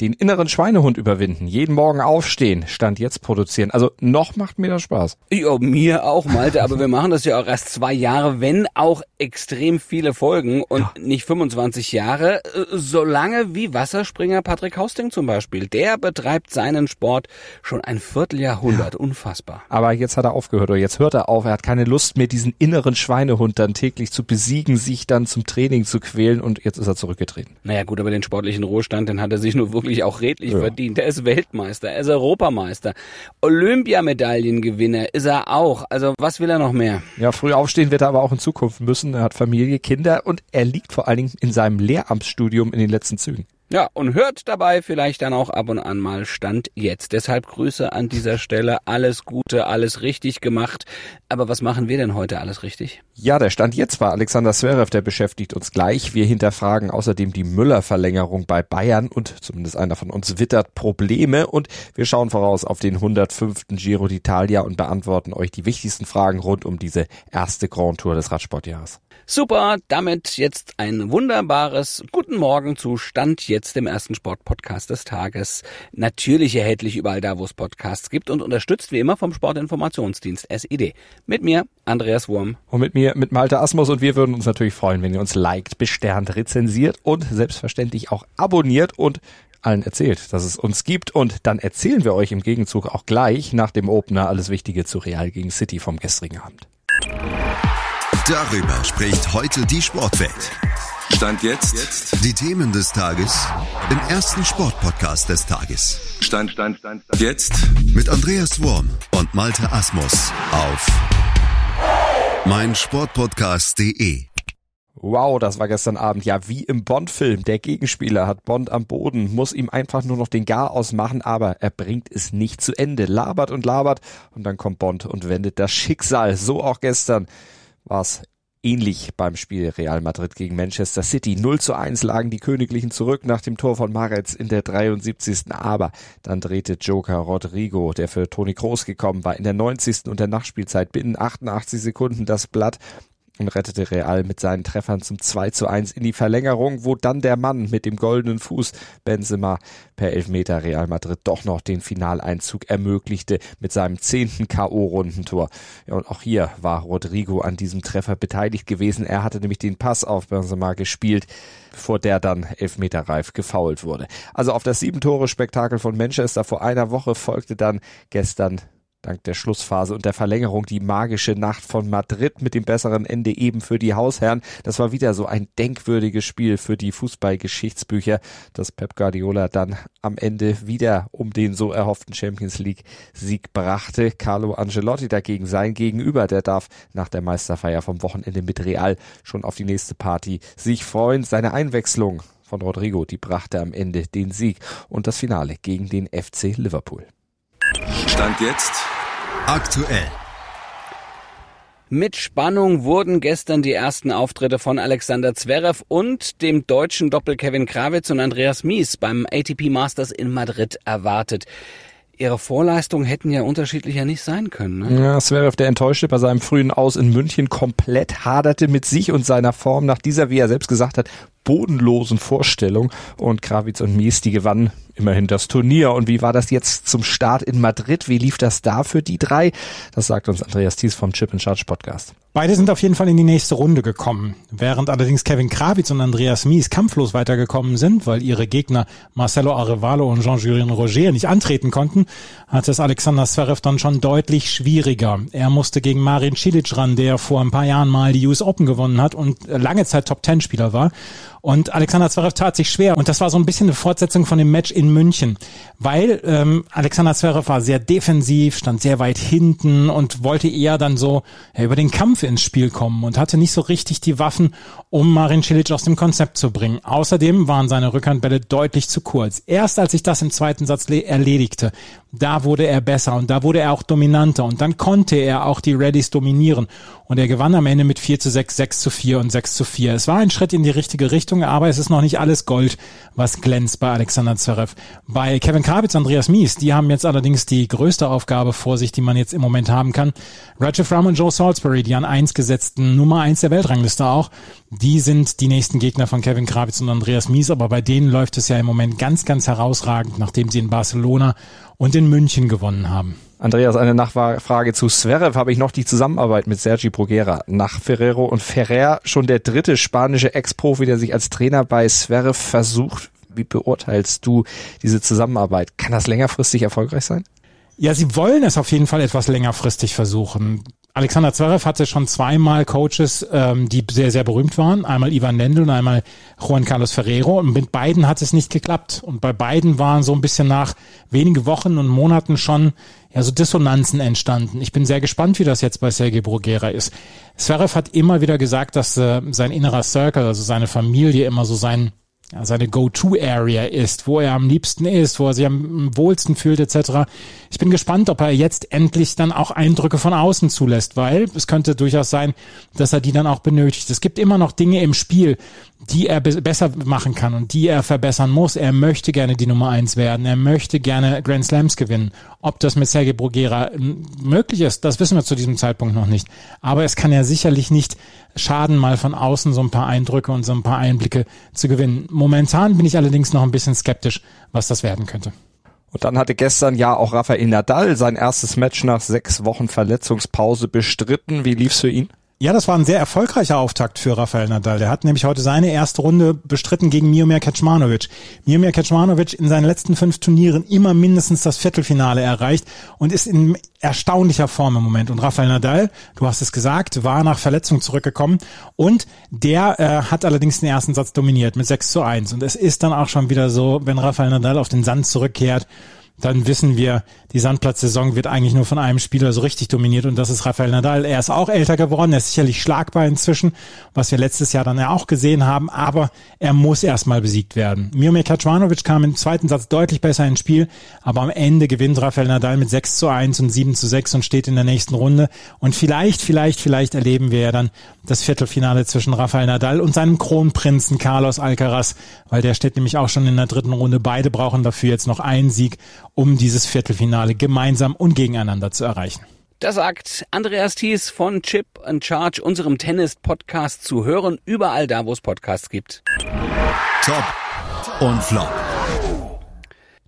den inneren Schweinehund überwinden, jeden Morgen aufstehen, Stand jetzt produzieren. Also noch macht mir das Spaß. Ja, mir auch, Malte, aber wir machen das ja auch erst zwei Jahre, wenn auch extrem viele Folgen und ja. nicht 25 Jahre, so lange wie Wasserspringer Patrick Hausting zum Beispiel. Der betreibt seinen Sport schon ein Vierteljahrhundert. Ja. Unfassbar. Aber jetzt hat er aufgehört oder jetzt hört er auf. Er hat keine Lust mehr, diesen inneren Schweinehund dann täglich zu besiegen, sich dann zum Training zu quälen und jetzt ist er zurückgetreten. Naja gut, aber den sportlichen Ruhestand, den hat er sich nur wirklich wirklich auch redlich ja. verdient. Er ist Weltmeister, er ist Europameister, Olympiamedaillengewinner ist er auch. Also was will er noch mehr? Ja, früh aufstehen wird er aber auch in Zukunft müssen. Er hat Familie, Kinder und er liegt vor allen Dingen in seinem Lehramtsstudium in den letzten Zügen. Ja, und hört dabei vielleicht dann auch ab und an mal Stand jetzt. Deshalb Grüße an dieser Stelle. Alles Gute, alles richtig gemacht. Aber was machen wir denn heute alles richtig? Ja, der Stand jetzt war Alexander Zverev, der beschäftigt uns gleich. Wir hinterfragen außerdem die Müller-Verlängerung bei Bayern und zumindest einer von uns wittert Probleme und wir schauen voraus auf den 105. Giro d'Italia und beantworten euch die wichtigsten Fragen rund um diese erste Grand Tour des Radsportjahres. Super, damit jetzt ein wunderbares Guten Morgen zu Stand jetzt dem ersten Sportpodcast des Tages. Natürlich erhältlich überall da, wo es Podcasts gibt und unterstützt wie immer vom Sportinformationsdienst SID. Mit mir, Andreas Wurm. Und mit mir, mit Malte Asmus und wir würden uns natürlich freuen, wenn ihr uns liked, besternt, rezensiert und selbstverständlich auch abonniert und allen erzählt, dass es uns gibt und dann erzählen wir euch im Gegenzug auch gleich nach dem Opener alles Wichtige zu Real gegen City vom gestrigen Abend. Darüber spricht heute die Sportwelt. Stand jetzt. jetzt. Die Themen des Tages im ersten Sportpodcast des Tages. Stand, Stand, Stand, Stand. Jetzt. Mit Andreas Worm und Malte Asmus auf meinsportpodcast.de. Wow, das war gestern Abend. Ja, wie im Bond-Film. Der Gegenspieler hat Bond am Boden, muss ihm einfach nur noch den Gar ausmachen, aber er bringt es nicht zu Ende. Labert und labert und dann kommt Bond und wendet das Schicksal. So auch gestern war es ähnlich beim Spiel Real Madrid gegen Manchester City. 0 zu 1 lagen die Königlichen zurück nach dem Tor von Maretz in der 73. Aber dann drehte Joker Rodrigo, der für Toni Kroos gekommen war, in der 90. und der Nachspielzeit binnen 88 Sekunden das Blatt und rettete Real mit seinen Treffern zum 2 zu 1 in die Verlängerung, wo dann der Mann mit dem goldenen Fuß Benzema per Elfmeter Real Madrid doch noch den Finaleinzug ermöglichte mit seinem zehnten K.O.-Rundentor. Ja, und auch hier war Rodrigo an diesem Treffer beteiligt gewesen. Er hatte nämlich den Pass auf Benzema gespielt, bevor der dann elfmeterreif gefoult wurde. Also auf das Sieben-Tore-Spektakel von Manchester vor einer Woche folgte dann gestern dank der Schlussphase und der Verlängerung die magische Nacht von Madrid mit dem besseren Ende eben für die Hausherren. Das war wieder so ein denkwürdiges Spiel für die Fußballgeschichtsbücher, dass Pep Guardiola dann am Ende wieder um den so erhofften Champions League Sieg brachte. Carlo Ancelotti dagegen sein Gegenüber, der darf nach der Meisterfeier vom Wochenende mit Real schon auf die nächste Party sich freuen. Seine Einwechslung von Rodrigo, die brachte am Ende den Sieg und das Finale gegen den FC Liverpool. Stand jetzt aktuell. Mit Spannung wurden gestern die ersten Auftritte von Alexander Zverev und dem deutschen Doppel Kevin Krawitz und Andreas Mies beim ATP Masters in Madrid erwartet. Ihre Vorleistungen hätten ja unterschiedlicher nicht sein können. Ne? Ja, Zverev, der enttäuschte bei seinem frühen Aus in München komplett haderte mit sich und seiner Form nach dieser, wie er selbst gesagt hat, bodenlosen Vorstellung. Und Krawitz und Mies, die gewannen immerhin das Turnier. Und wie war das jetzt zum Start in Madrid? Wie lief das da für die drei? Das sagt uns Andreas Thies vom Chip and Charge Podcast. Beide sind auf jeden Fall in die nächste Runde gekommen. Während allerdings Kevin Krawitz und Andreas Mies kampflos weitergekommen sind, weil ihre Gegner Marcelo Arevalo und Jean-Julien Roger nicht antreten konnten, hat es Alexander Zverev dann schon deutlich schwieriger. Er musste gegen Marin Cilic ran, der vor ein paar Jahren mal die US Open gewonnen hat und lange Zeit Top-10-Spieler war. Und Alexander Zverev tat sich schwer. Und das war so ein bisschen eine Fortsetzung von dem Match in München. Weil ähm, Alexander Zverev war sehr defensiv, stand sehr weit hinten und wollte eher dann so ja, über den Kampf ins Spiel kommen und hatte nicht so richtig die Waffen, um Marin Cilic aus dem Konzept zu bringen. Außerdem waren seine Rückhandbälle deutlich zu kurz. Erst als sich das im zweiten Satz erledigte, da wurde er besser und da wurde er auch dominanter und dann konnte er auch die Readies dominieren und er gewann am Ende mit 4 zu 6, 6 zu 4 und 6 zu 4. Es war ein Schritt in die richtige Richtung, aber es ist noch nicht alles Gold, was glänzt bei Alexander Zverev. Bei Kevin Krawitz, Andreas Mies, die haben jetzt allerdings die größte Aufgabe vor sich, die man jetzt im Moment haben kann. Roger Fromm und Joe Salisbury, die an 1 gesetzten Nummer 1 der Weltrangliste auch, die sind die nächsten Gegner von Kevin Krawitz und Andreas Mies, aber bei denen läuft es ja im Moment ganz, ganz herausragend, nachdem sie in Barcelona und in München gewonnen haben. Andreas, eine Nachfrage zu Zverev. Habe ich noch die Zusammenarbeit mit Sergi Bruguera nach Ferrero und Ferrer schon der dritte spanische Ex-Profi, der sich als Trainer bei Zverev versucht. Wie beurteilst du diese Zusammenarbeit? Kann das längerfristig erfolgreich sein? Ja, sie wollen es auf jeden Fall etwas längerfristig versuchen. Alexander Zverev hatte schon zweimal Coaches, ähm, die sehr, sehr berühmt waren. Einmal Ivan Lendl und einmal Juan Carlos Ferrero. Und mit beiden hat es nicht geklappt. Und bei beiden waren so ein bisschen nach wenige Wochen und Monaten schon ja, so Dissonanzen entstanden. Ich bin sehr gespannt, wie das jetzt bei Sergei Bruguera ist. Zverev hat immer wieder gesagt, dass äh, sein innerer Circle, also seine Familie immer so sein seine Go-To-Area ist, wo er am liebsten ist, wo er sich am wohlsten fühlt etc. Ich bin gespannt, ob er jetzt endlich dann auch Eindrücke von außen zulässt, weil es könnte durchaus sein, dass er die dann auch benötigt. Es gibt immer noch Dinge im Spiel, die er be besser machen kann und die er verbessern muss. Er möchte gerne die Nummer eins werden. Er möchte gerne Grand Slams gewinnen. Ob das mit Sergei Bruguera möglich ist, das wissen wir zu diesem Zeitpunkt noch nicht. Aber es kann ja sicherlich nicht schaden, mal von außen so ein paar Eindrücke und so ein paar Einblicke zu gewinnen. Momentan bin ich allerdings noch ein bisschen skeptisch, was das werden könnte. Und dann hatte gestern ja auch Rafael Nadal sein erstes Match nach sechs Wochen Verletzungspause bestritten. Wie lief's für ihn? Ja, das war ein sehr erfolgreicher Auftakt für Rafael Nadal. Der hat nämlich heute seine erste Runde bestritten gegen Miomir Kecmanovic. Miomir Kecmanovic in seinen letzten fünf Turnieren immer mindestens das Viertelfinale erreicht und ist in erstaunlicher Form im Moment. Und Rafael Nadal, du hast es gesagt, war nach Verletzung zurückgekommen und der äh, hat allerdings den ersten Satz dominiert mit 6 zu 1. Und es ist dann auch schon wieder so, wenn Rafael Nadal auf den Sand zurückkehrt, dann wissen wir, die Sandplatzsaison wird eigentlich nur von einem Spieler so richtig dominiert und das ist Rafael Nadal. Er ist auch älter geworden, er ist sicherlich schlagbar inzwischen, was wir letztes Jahr dann ja auch gesehen haben, aber er muss erstmal besiegt werden. Miomir Kacmanovic kam im zweiten Satz deutlich besser ins Spiel, aber am Ende gewinnt Rafael Nadal mit 6 zu 1 und 7 zu 6 und steht in der nächsten Runde und vielleicht, vielleicht, vielleicht erleben wir ja dann das Viertelfinale zwischen Rafael Nadal und seinem Kronprinzen Carlos Alcaraz, weil der steht nämlich auch schon in der dritten Runde. Beide brauchen dafür jetzt noch einen Sieg um dieses Viertelfinale gemeinsam und gegeneinander zu erreichen. Das sagt Andreas Thies von Chip and Charge, unserem Tennis-Podcast zu hören, überall da, wo es Podcasts gibt. Top und Flop.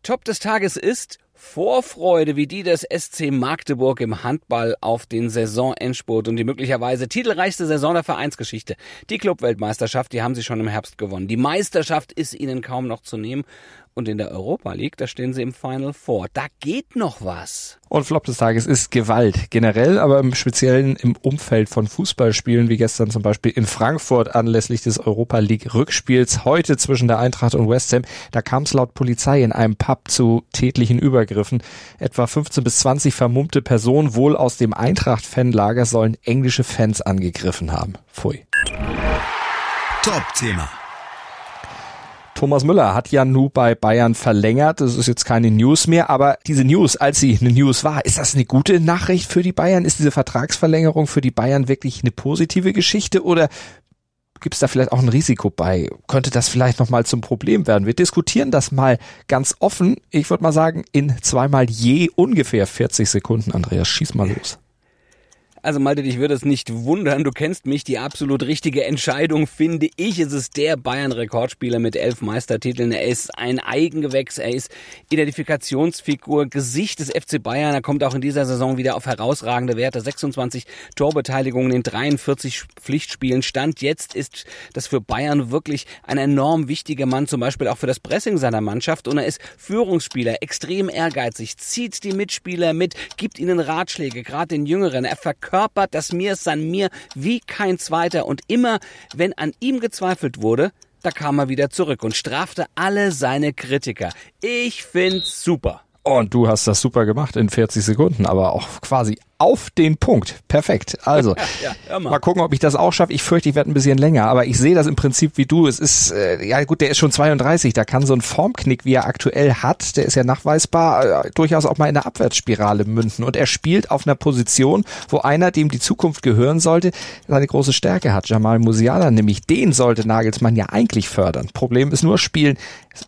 Top des Tages ist Vorfreude wie die des SC Magdeburg im Handball auf den Saisonendspurt und die möglicherweise titelreichste Saison der Vereinsgeschichte. Die Clubweltmeisterschaft, die haben sie schon im Herbst gewonnen. Die Meisterschaft ist ihnen kaum noch zu nehmen und in der Europa League, da stehen sie im Final Four. Da geht noch was. Und Flop des Tages ist Gewalt. Generell, aber im Speziellen im Umfeld von Fußballspielen, wie gestern zum Beispiel in Frankfurt anlässlich des Europa League Rückspiels heute zwischen der Eintracht und West Ham. Da kam es laut Polizei in einem Pub zu tätlichen Übergriffen. Etwa 15 bis 20 vermummte Personen, wohl aus dem Eintracht-Fanlager, sollen englische Fans angegriffen haben. Pfui. Top-Thema. Thomas Müller hat ja nu bei Bayern verlängert. Das ist jetzt keine News mehr, aber diese News, als sie eine News war, ist das eine gute Nachricht für die Bayern? Ist diese Vertragsverlängerung für die Bayern wirklich eine positive Geschichte oder gibt es da vielleicht auch ein Risiko bei? Könnte das vielleicht nochmal zum Problem werden? Wir diskutieren das mal ganz offen. Ich würde mal sagen, in zweimal je ungefähr 40 Sekunden. Andreas, schieß mal los. Also Malte, dich würde es nicht wundern, du kennst mich, die absolut richtige Entscheidung finde ich. Es ist der Bayern-Rekordspieler mit elf Meistertiteln. Er ist ein Eigengewächs, er ist Identifikationsfigur, Gesicht des FC Bayern. Er kommt auch in dieser Saison wieder auf herausragende Werte. 26 Torbeteiligungen in 43 Pflichtspielen. Stand jetzt ist das für Bayern wirklich ein enorm wichtiger Mann, zum Beispiel auch für das Pressing seiner Mannschaft. Und er ist Führungsspieler, extrem ehrgeizig, zieht die Mitspieler mit, gibt ihnen Ratschläge, gerade den Jüngeren. Er verkörpert verkörpert das Mir ist an mir wie kein zweiter. Und immer, wenn an ihm gezweifelt wurde, da kam er wieder zurück und strafte alle seine Kritiker. Ich find's super. Und du hast das super gemacht in 40 Sekunden, aber auch quasi auf den Punkt. Perfekt. Also, ja, mal. mal. gucken, ob ich das auch schaffe. Ich fürchte, ich werde ein bisschen länger, aber ich sehe das im Prinzip wie du. Es ist, äh, ja gut, der ist schon 32, da kann so ein Formknick, wie er aktuell hat, der ist ja nachweisbar, äh, durchaus auch mal in einer Abwärtsspirale münden. Und er spielt auf einer Position, wo einer, dem die Zukunft gehören sollte, seine große Stärke hat. Jamal Musiala, nämlich den sollte Nagelsmann ja eigentlich fördern. Problem ist nur, spielen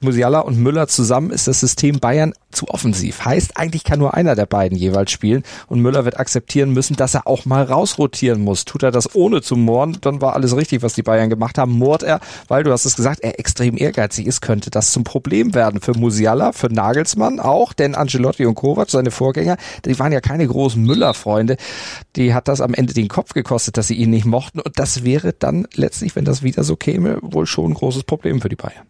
Musiala und Müller zusammen ist das System Bayern zu offensiv. Heißt, eigentlich kann nur einer der beiden jeweils spielen und Müller wird akzeptieren müssen, dass er auch mal rausrotieren muss. Tut er das ohne zu mohren, dann war alles richtig, was die Bayern gemacht haben. Mord er, weil du hast es gesagt, er extrem ehrgeizig ist, könnte das zum Problem werden für Musiala, für Nagelsmann auch, denn Angelotti und Kovac, seine Vorgänger, die waren ja keine großen Müller-Freunde. Die hat das am Ende den Kopf gekostet, dass sie ihn nicht mochten und das wäre dann letztlich, wenn das wieder so käme, wohl schon ein großes Problem für die Bayern.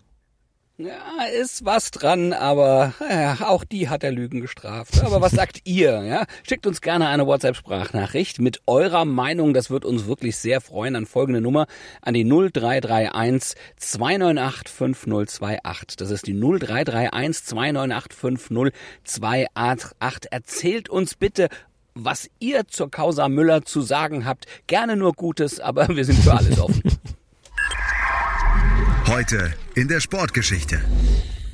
Ja, ist was dran, aber ja, auch die hat er Lügen gestraft. Aber was sagt ihr? Ja? Schickt uns gerne eine WhatsApp-Sprachnachricht mit eurer Meinung. Das wird uns wirklich sehr freuen. An folgende Nummer an die 0331 298 5028. Das ist die 0331 298 5028. Erzählt uns bitte, was ihr zur Causa Müller zu sagen habt. Gerne nur Gutes, aber wir sind für alles offen. Heute in der Sportgeschichte.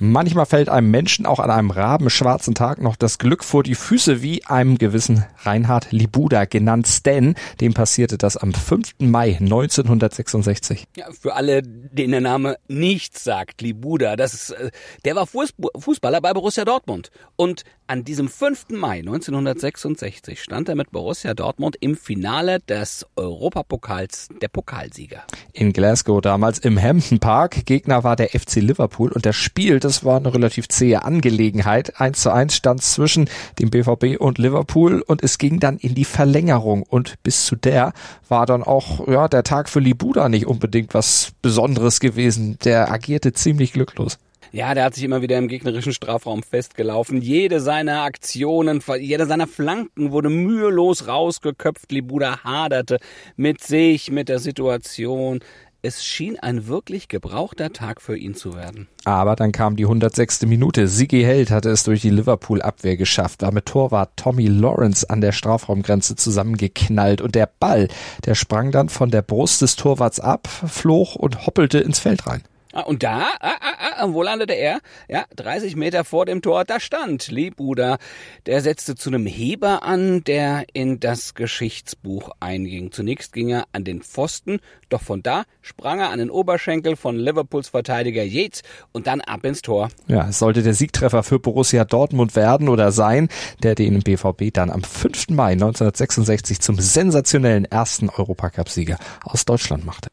Manchmal fällt einem Menschen auch an einem rabenschwarzen Tag noch das Glück vor die Füße, wie einem gewissen Reinhard Libuda, genannt Stan. Dem passierte das am 5. Mai 1966. Ja, für alle, denen der Name nichts sagt, Libuda, das ist, äh, der war Fußballer bei Borussia Dortmund. Und an diesem 5. Mai 1966 stand er mit Borussia Dortmund im Finale des Europapokals der Pokalsieger. In Glasgow damals im Hampton Park. Gegner war der FC Liverpool und das Spiel, das war eine relativ zähe Angelegenheit. 1 zu 1 stand zwischen dem BVB und Liverpool und es ging dann in die Verlängerung und bis zu der war dann auch ja, der Tag für Libuda nicht unbedingt was Besonderes gewesen. Der agierte ziemlich glücklos. Ja, der hat sich immer wieder im gegnerischen Strafraum festgelaufen. Jede seiner Aktionen, jede seiner Flanken wurde mühelos rausgeköpft. Libuda haderte mit sich, mit der Situation. Es schien ein wirklich gebrauchter Tag für ihn zu werden. Aber dann kam die 106. Minute. Sigi Held hatte es durch die Liverpool-Abwehr geschafft, war mit Torwart Tommy Lawrence an der Strafraumgrenze zusammengeknallt und der Ball, der sprang dann von der Brust des Torwarts ab, flog und hoppelte ins Feld rein. Ah, und da, ah, ah, ah, wo landete er? Ja, 30 Meter vor dem Tor, da stand Libuda. Der setzte zu einem Heber an, der in das Geschichtsbuch einging. Zunächst ging er an den Pfosten, doch von da sprang er an den Oberschenkel von Liverpools Verteidiger Yates und dann ab ins Tor. Ja, es sollte der Siegtreffer für Borussia Dortmund werden oder sein, der den BVB dann am 5. Mai 1966 zum sensationellen ersten Europacup-Sieger aus Deutschland machte.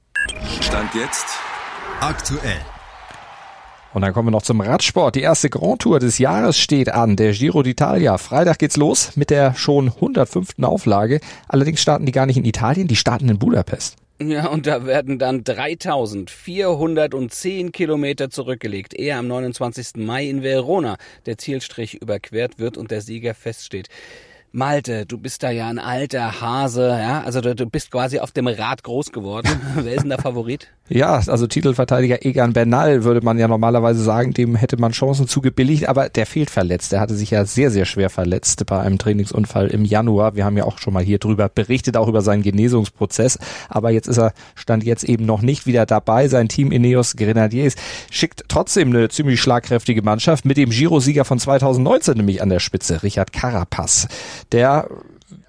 Stand jetzt Aktuell. Und dann kommen wir noch zum Radsport. Die erste Grand Tour des Jahres steht an, der Giro d'Italia. Freitag geht's los mit der schon 105. Auflage. Allerdings starten die gar nicht in Italien, die starten in Budapest. Ja, und da werden dann 3410 Kilometer zurückgelegt, ehe am 29. Mai in Verona der Zielstrich überquert wird und der Sieger feststeht. Malte, du bist da ja ein alter Hase, ja, also du, du bist quasi auf dem Rad groß geworden. Wer ist denn der Favorit? Ja, also Titelverteidiger Egan Bernal würde man ja normalerweise sagen, dem hätte man Chancen zugebilligt, aber der fehlt verletzt. Der hatte sich ja sehr, sehr schwer verletzt bei einem Trainingsunfall im Januar. Wir haben ja auch schon mal hier drüber berichtet, auch über seinen Genesungsprozess. Aber jetzt ist er, stand jetzt eben noch nicht wieder dabei. Sein Team Ineos Grenadiers schickt trotzdem eine ziemlich schlagkräftige Mannschaft mit dem Giro-Sieger von 2019 nämlich an der Spitze, Richard Carapaz. Der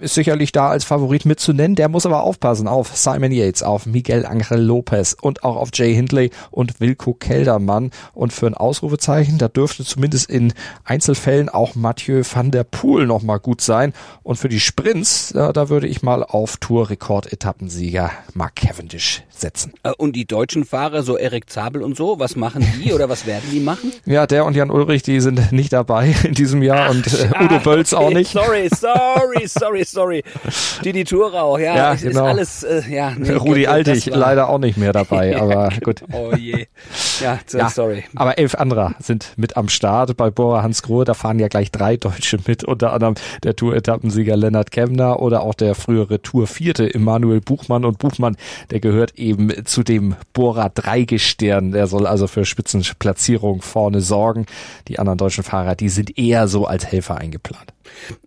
ist sicherlich da als Favorit mitzunennen. Der muss aber aufpassen auf Simon Yates, auf Miguel Angel Lopez und auch auf Jay Hindley und Wilco Keldermann. Und für ein Ausrufezeichen, da dürfte zumindest in Einzelfällen auch Mathieu van der Poel nochmal gut sein. Und für die Sprints, da, da würde ich mal auf Tour-Rekord-Etappensieger Mark Cavendish setzen. Äh, und die deutschen Fahrer, so Erik Zabel und so, was machen die oder was werden die machen? Ja, der und Jan Ulrich, die sind nicht dabei in diesem Jahr Ach, und äh, Udo Bölz auch nicht. Sorry, sorry, sorry, sorry. Didi Thurau, ja, Ja, ist, genau. ist alles, äh, ja. Nee, Rudi Altig leider auch nicht mehr dabei, aber gut. Oh je. Ja, Ja, sorry. aber elf anderer sind mit am Start. Bei Bora Hansgrohe, da fahren ja gleich drei Deutsche mit, unter anderem der Tour-Etappensieger Lennart Kemner oder auch der frühere Tour-Vierte Emanuel Buchmann. Und Buchmann, der gehört eben zu dem Bora Dreigestirn. Der soll also für Spitzenplatzierung vorne sorgen. Die anderen deutschen Fahrer, die sind eher so als Helfer eingeplant.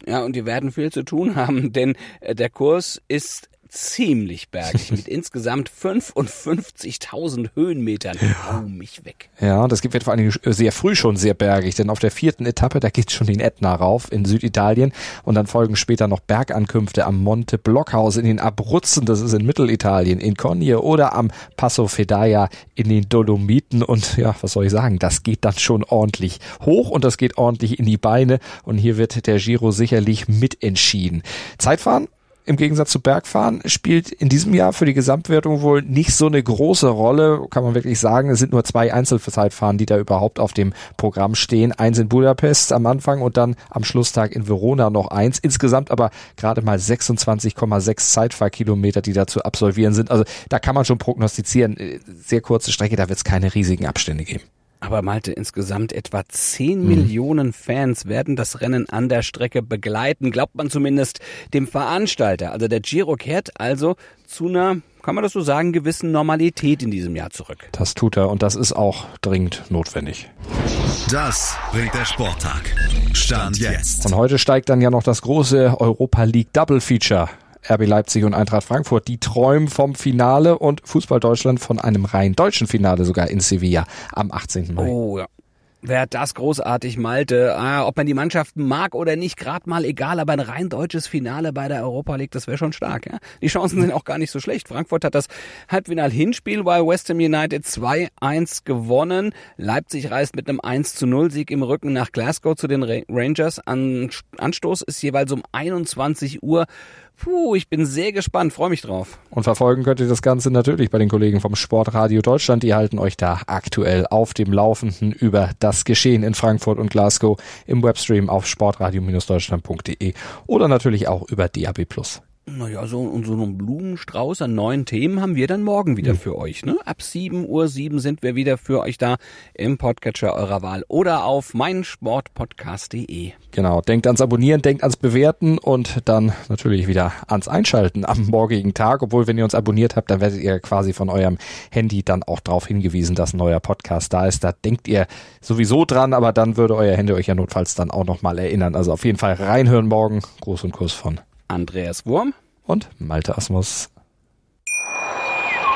Ja, und die werden viel zu tun haben, denn äh, der Kurs ist ziemlich bergig mit insgesamt 55.000 Höhenmetern. Oh, mich weg. Ja, und das wird vor allen Dingen sehr früh schon sehr bergig, denn auf der vierten Etappe, da geht's schon den Ätna rauf in Süditalien und dann folgen später noch Bergankünfte am Monte Blockhaus in den Abruzzen, das ist in Mittelitalien, in Cogne oder am Passo Fedaia in den Dolomiten und ja, was soll ich sagen, das geht dann schon ordentlich hoch und das geht ordentlich in die Beine und hier wird der Giro sicherlich mitentschieden. Zeitfahren im Gegensatz zu Bergfahren spielt in diesem Jahr für die Gesamtwertung wohl nicht so eine große Rolle, kann man wirklich sagen. Es sind nur zwei Einzelzeitfahren, die da überhaupt auf dem Programm stehen. Eins in Budapest am Anfang und dann am Schlusstag in Verona noch eins. Insgesamt aber gerade mal 26,6 Zeitfahrkilometer, die da zu absolvieren sind. Also da kann man schon prognostizieren, äh, sehr kurze Strecke, da wird es keine riesigen Abstände geben. Aber Malte, insgesamt etwa 10 Millionen Fans werden das Rennen an der Strecke begleiten, glaubt man zumindest dem Veranstalter. Also der Giro kehrt also zu einer, kann man das so sagen, gewissen Normalität in diesem Jahr zurück. Das tut er und das ist auch dringend notwendig. Das bringt der Sporttag. Stand jetzt. Und heute steigt dann ja noch das große Europa League Double Feature. RB Leipzig und Eintracht Frankfurt, die träumen vom Finale und Fußball Deutschland von einem rein deutschen Finale sogar in Sevilla am 18. Mai. Oh ja. Wäre das großartig, Malte. Ah, ob man die Mannschaften mag oder nicht, gerade mal egal, aber ein rein deutsches Finale bei der Europa League, das wäre schon stark. Ja? Die Chancen sind auch gar nicht so schlecht. Frankfurt hat das Halbfinal-Hinspiel bei West Ham United 2-1 gewonnen. Leipzig reist mit einem 1-0-Sieg im Rücken nach Glasgow zu den Ra- Rangers. An Anstoß ist jeweils um 21 Uhr. Puh, ich bin sehr gespannt, freue mich drauf. Und verfolgen könnt ihr das Ganze natürlich bei den Kollegen vom Sportradio Deutschland. Die halten euch da aktuell auf dem Laufenden über das Geschehen in Frankfurt und Glasgow im Webstream auf sportradio-deutschland.de oder natürlich auch über DAB+. Naja, so, und so einen Blumenstrauß an neuen Themen haben wir dann morgen wieder für euch. Ne? Ab 7 Uhr 7 sind wir wieder für euch da im Podcatcher eurer Wahl oder auf meinsportpodcast.de. Genau, denkt ans Abonnieren, denkt ans Bewerten und dann natürlich wieder ans Einschalten am morgigen Tag. Obwohl, wenn ihr uns abonniert habt, dann werdet ihr quasi von eurem Handy dann auch darauf hingewiesen, dass ein neuer Podcast da ist. Da denkt ihr sowieso dran, aber dann würde euer Handy euch ja notfalls dann auch nochmal erinnern. Also auf jeden Fall reinhören morgen. Gruß und Kuss von Andreas Wurm. und Malte Asmus.